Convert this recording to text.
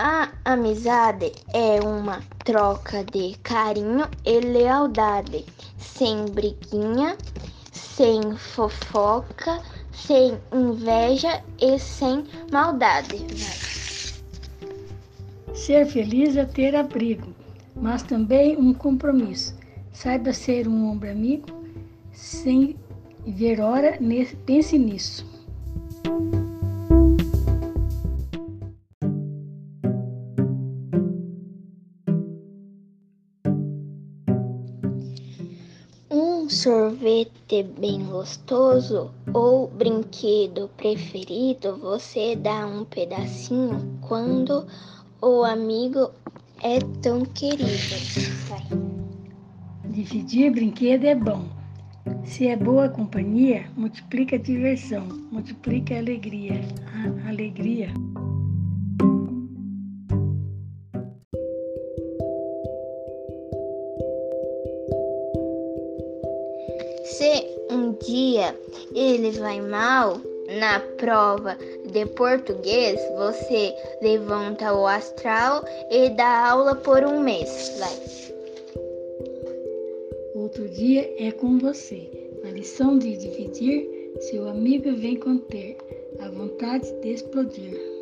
A amizade é uma troca de carinho e lealdade, sem briguinha, sem fofoca, sem inveja e sem maldade. Ser feliz é ter abrigo, mas também um compromisso. Saiba ser um ombro amigo, sem ver hora, pense nisso. Um sorvete bem gostoso ou brinquedo preferido, você dá um pedacinho quando o amigo é tão querido. Vai. Dividir brinquedo é bom. Se é boa companhia, multiplica a diversão, multiplica a alegria. A alegria. Se um dia ele vai mal na prova de português, você levanta o astral e dá aula por um mês. Vai. Outro dia é com você. Na lição de dividir, seu amigo vem conter a vontade de explodir.